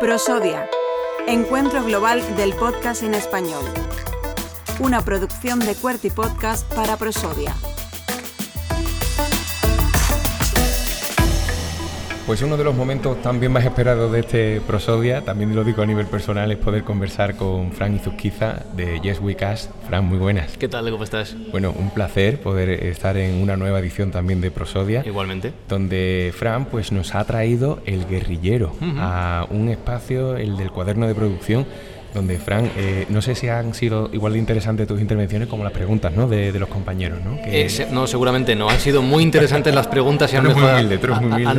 Prosodia, Encuentro Global del Podcast en Español. Una producción de Cuerty Podcast para Prosodia. Pues uno de los momentos también más esperados de este Prosodia, también lo digo a nivel personal, es poder conversar con Fran Izuzquiza de Yes We Cast. Fran, muy buenas. ¿Qué tal? ¿Cómo estás? Bueno, un placer poder estar en una nueva edición también de Prosodia. Igualmente. Donde Fran pues, nos ha traído El Guerrillero a un espacio, el del cuaderno de producción, donde, Fran, eh, no sé si han sido igual de interesantes tus intervenciones como las preguntas ¿no? de, los compañeros. ¿no? Eh, no, seguramente no. Han sido muy interesantes las preguntas y han,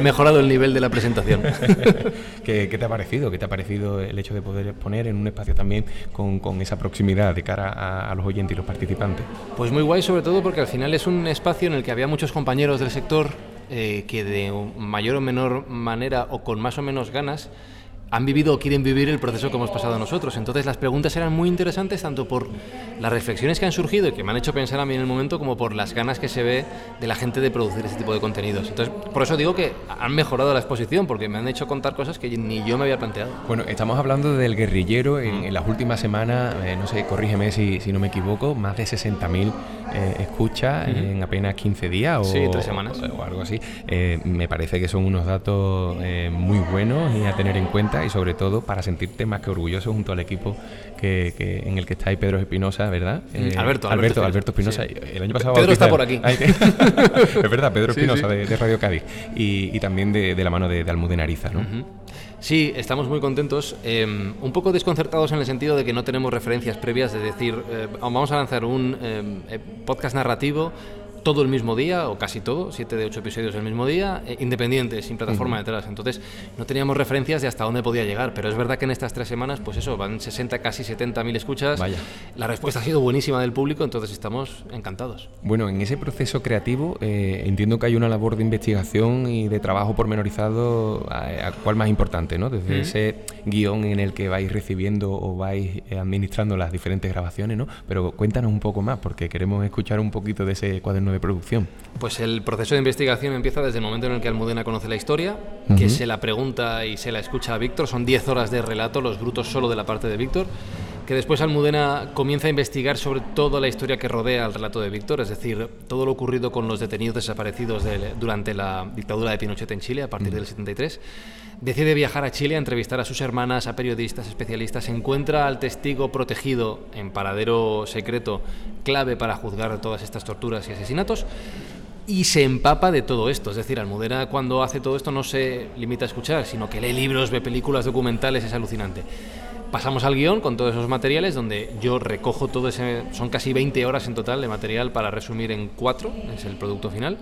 mejorado, el nivel de la presentación. ¿Qué, te ha parecido? ¿Qué te ha parecido el hecho de poder exponer en un espacio también con, esa proximidad de cara a, los oyentes y los participantes? Pues muy guay, sobre todo porque al final es un espacio en el que había muchos compañeros del sector eh, que de mayor o menor manera o con más o menos ganas han vivido o quieren vivir el proceso que hemos pasado nosotros. Entonces las preguntas eran muy interesantes tanto por las reflexiones que han surgido y que me han hecho pensar a mí en el momento como por las ganas que se ve de la gente de producir este tipo de contenidos. Entonces por eso digo que han mejorado la exposición porque me han hecho contar cosas que ni yo me había planteado. Bueno, estamos hablando del guerrillero en, las últimas semanas, eh, no sé, corrígeme si, si, no me equivoco, más de 60.000 eh, escuchas en apenas 15 días o, sí, tres semanas. o algo así. Eh, me parece que son unos datos muy buenos y a tener en cuenta y sobre todo para sentirte más que orgulloso junto al equipo que, en el que está ahí Pedro Espinosa, ¿verdad? Mm, eh, Alberto, Alberto, Alberto Espinosa. El año pasado Pedro está por aquí. es verdad, Pedro Espinosa de, Radio Cádiz y, también de, la mano de, Almudena Ariza, ¿no? Sí, estamos muy contentos, em, un poco desconcertados en el sentido de que no tenemos referencias previas, de decir, eh, vamos a lanzar un em, eh, podcast narrativo todo el mismo día, o casi todo, siete de ocho episodios el mismo día, eh, independiente, sin plataforma detrás. Entonces, no teníamos referencias de hasta dónde podía llegar, pero es verdad que en estas tres semanas, pues eso, van 60, casi 70 mil escuchas. Vaya. La respuesta ha sido buenísima del público, entonces estamos encantados. Bueno, en ese proceso creativo eh, entiendo que hay una labor de investigación y de trabajo pormenorizado, a, cuál más importante, ¿no? Desde ese guion en el que vais recibiendo o vais eh, administrando las diferentes grabaciones, ¿no? Pero cuéntanos un poco más, porque queremos escuchar un poquito de ese cuaderno de producción? Pues el proceso de investigación empieza desde el momento en el que Almudena conoce la historia, que se la pregunta y se la escucha a Víctor. Son 10 horas de relato, los brutos solo de la parte de Víctor que después Almudena comienza a investigar sobre toda la historia que rodea al relato de Víctor, es decir, todo lo ocurrido con los detenidos desaparecidos durante la dictadura de Pinochet en Chile a partir del 73 decide viajar a Chile a entrevistar a sus hermanas, a periodistas, especialistas, encuentra al testigo protegido en paradero secreto clave para juzgar todas estas torturas y asesinatos y se empapa de todo esto. Es decir, Almudena cuando hace todo esto no se limita a escuchar, sino que lee libros, ve películas documentales, es alucinante. Pasamos al guion con todos esos materiales donde yo recojo todo ese... Son casi 20 horas en total de material para resumir en cuatro, es el producto final.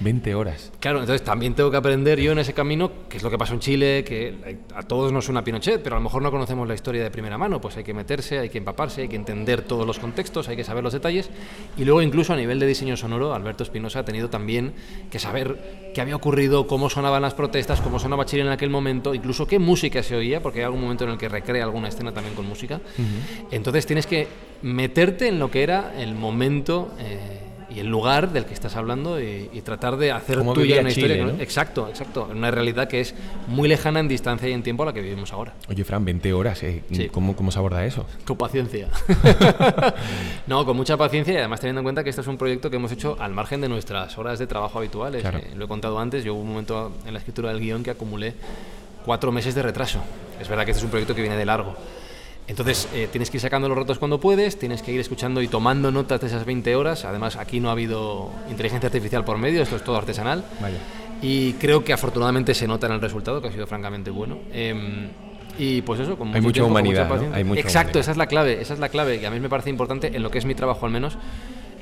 20 horas. Claro, entonces también tengo que aprender yo en ese camino qué es lo que pasó en Chile, que a todos nos suena Pinochet, pero a lo mejor no conocemos la historia de primera mano, pues hay que meterse, hay que empaparse, hay que entender todos los contextos, hay que saber los detalles. Y luego incluso a nivel de diseño sonoro, Alberto Espinosa ha tenido también que saber qué había ocurrido, cómo sonaban las protestas, cómo sonaba Chile en aquel momento, incluso qué música se oía, porque hay algún momento en el que recrea alguna escena también con música. Entonces tienes que meterte en lo que era el momento... Eh, y el lugar del que estás hablando y, tratar de hacer tuya una historia. Exacto, exacto. Una realidad que es muy lejana en distancia y en tiempo a la que vivimos ahora. Oye, Fran, 20 horas, ¿eh? ¿Cómo, ¿Cómo, se aborda eso? Con paciencia. no, con mucha paciencia y además teniendo en cuenta que este es un proyecto que hemos hecho al margen de nuestras horas de trabajo habituales. Eh, lo he contado antes, yo hubo un momento en la escritura del guion que acumulé cuatro meses de retraso. Es verdad que este es un proyecto que viene de largo. Entonces eh, tienes que ir sacando los ratos cuando puedes, tienes que ir escuchando y tomando notas de esas 20 horas. Además, aquí no ha habido inteligencia artificial por medio, esto es todo artesanal. Y creo que afortunadamente se nota en el resultado, que ha sido francamente bueno. Em, y pues eso, como hay mucha humanidad, Exacto, esa es la clave, esa es la clave, que a mí me parece importante en lo que es mi trabajo al menos,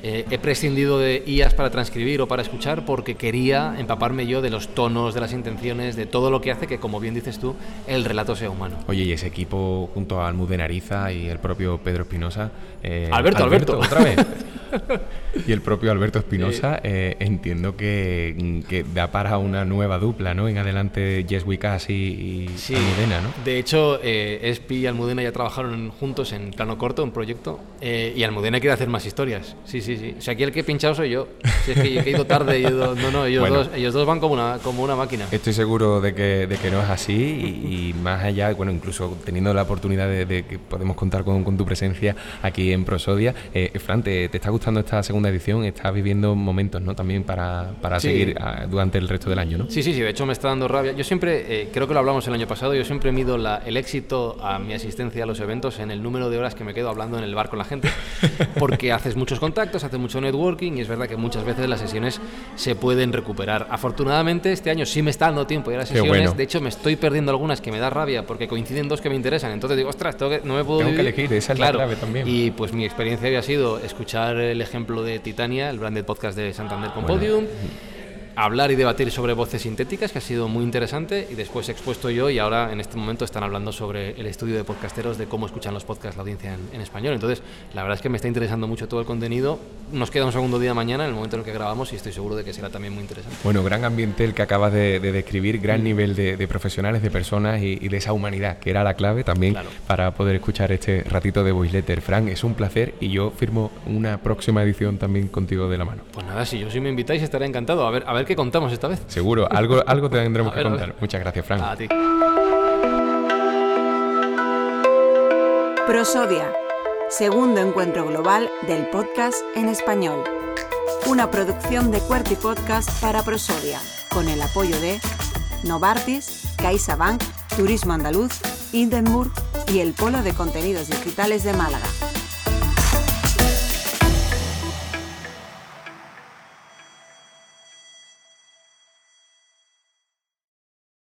eh, he prescindido de IAS para transcribir o para escuchar porque quería empaparme yo de los tonos, de las intenciones, de todo lo que hace que, como bien dices tú, el relato sea humano. Oye, y ese equipo junto a Almudenariza y el propio Pedro Espinosa. Eh, Alberto, Alberto, Otra vez. y el propio Alberto Espinosa, eh, entiendo que, que, da para una nueva dupla, ¿no? En adelante, Jess Wikas y, y Almudena, ¿no? De hecho, Espi y Almudena ya trabajaron juntos en plano corto, un proyecto, y Almudena quiere hacer más historias. Sí, sí sí. O sea, aquí el que he pinchado soy yo. Si es que he ido tarde, no, no, ellos, dos, ellos dos van como una, como una máquina. Estoy seguro de que, de que no es así y, más allá, bueno, incluso teniendo la oportunidad de, que podemos contar con, con, tu presencia aquí en Prosodia. Eh, Fran, ¿te, ¿te, está gustando esta segunda edición? Estás viviendo momentos, ¿no? También para, para seguir ah, durante el resto del año, ¿no? Sí, sí, sí. De hecho, me está dando rabia. Yo siempre, eh, creo que lo hablamos el año pasado, yo siempre mido la, el éxito a mi asistencia a los eventos en el número de horas que me quedo hablando en el bar con la gente, porque haces muchos contactos, haces mucho networking y es verdad que muchas veces las sesiones se pueden recuperar. Afortunadamente este año sí me está dando tiempo y a las sesiones, de hecho me estoy perdiendo algunas que me da rabia porque coinciden dos que me interesan, entonces digo, ostras, tengo que, no me puedo... Tengo que elegir, esa es la clave también. Y pues mi experiencia había sido escuchar el ejemplo de Titania, el branded podcast de Santander con Podium hablar y debatir sobre voces sintéticas, que ha sido muy interesante, y después he expuesto yo y ahora en este momento están hablando sobre el estudio de podcasteros, de cómo escuchan los podcasts la audiencia en, español. Entonces, la verdad es que me está interesando mucho todo el contenido. Nos queda un segundo día mañana, en el momento en el que grabamos, y estoy seguro de que será también muy interesante. Bueno, gran ambiente el que acabas de, describir, gran mm. nivel de, profesionales, de personas y, de esa humanidad, que era la clave también para poder escuchar este ratito de Voice Letter. Frank, es un placer y yo firmo una próxima edición también contigo de la mano. Pues nada, si yo si me invitáis estaré encantado. A ver, a ver qué contamos esta vez. Seguro, algo, algo tendremos que contar. Muchas gracias, Frank. A ti. Prosodia, segundo encuentro global del podcast en español. Una producción de Cuerti Podcast para Prosodia, con el apoyo de Novartis, CaixaBank, Turismo Andaluz, Hindenburg y el Polo de Contenidos Digitales de Málaga.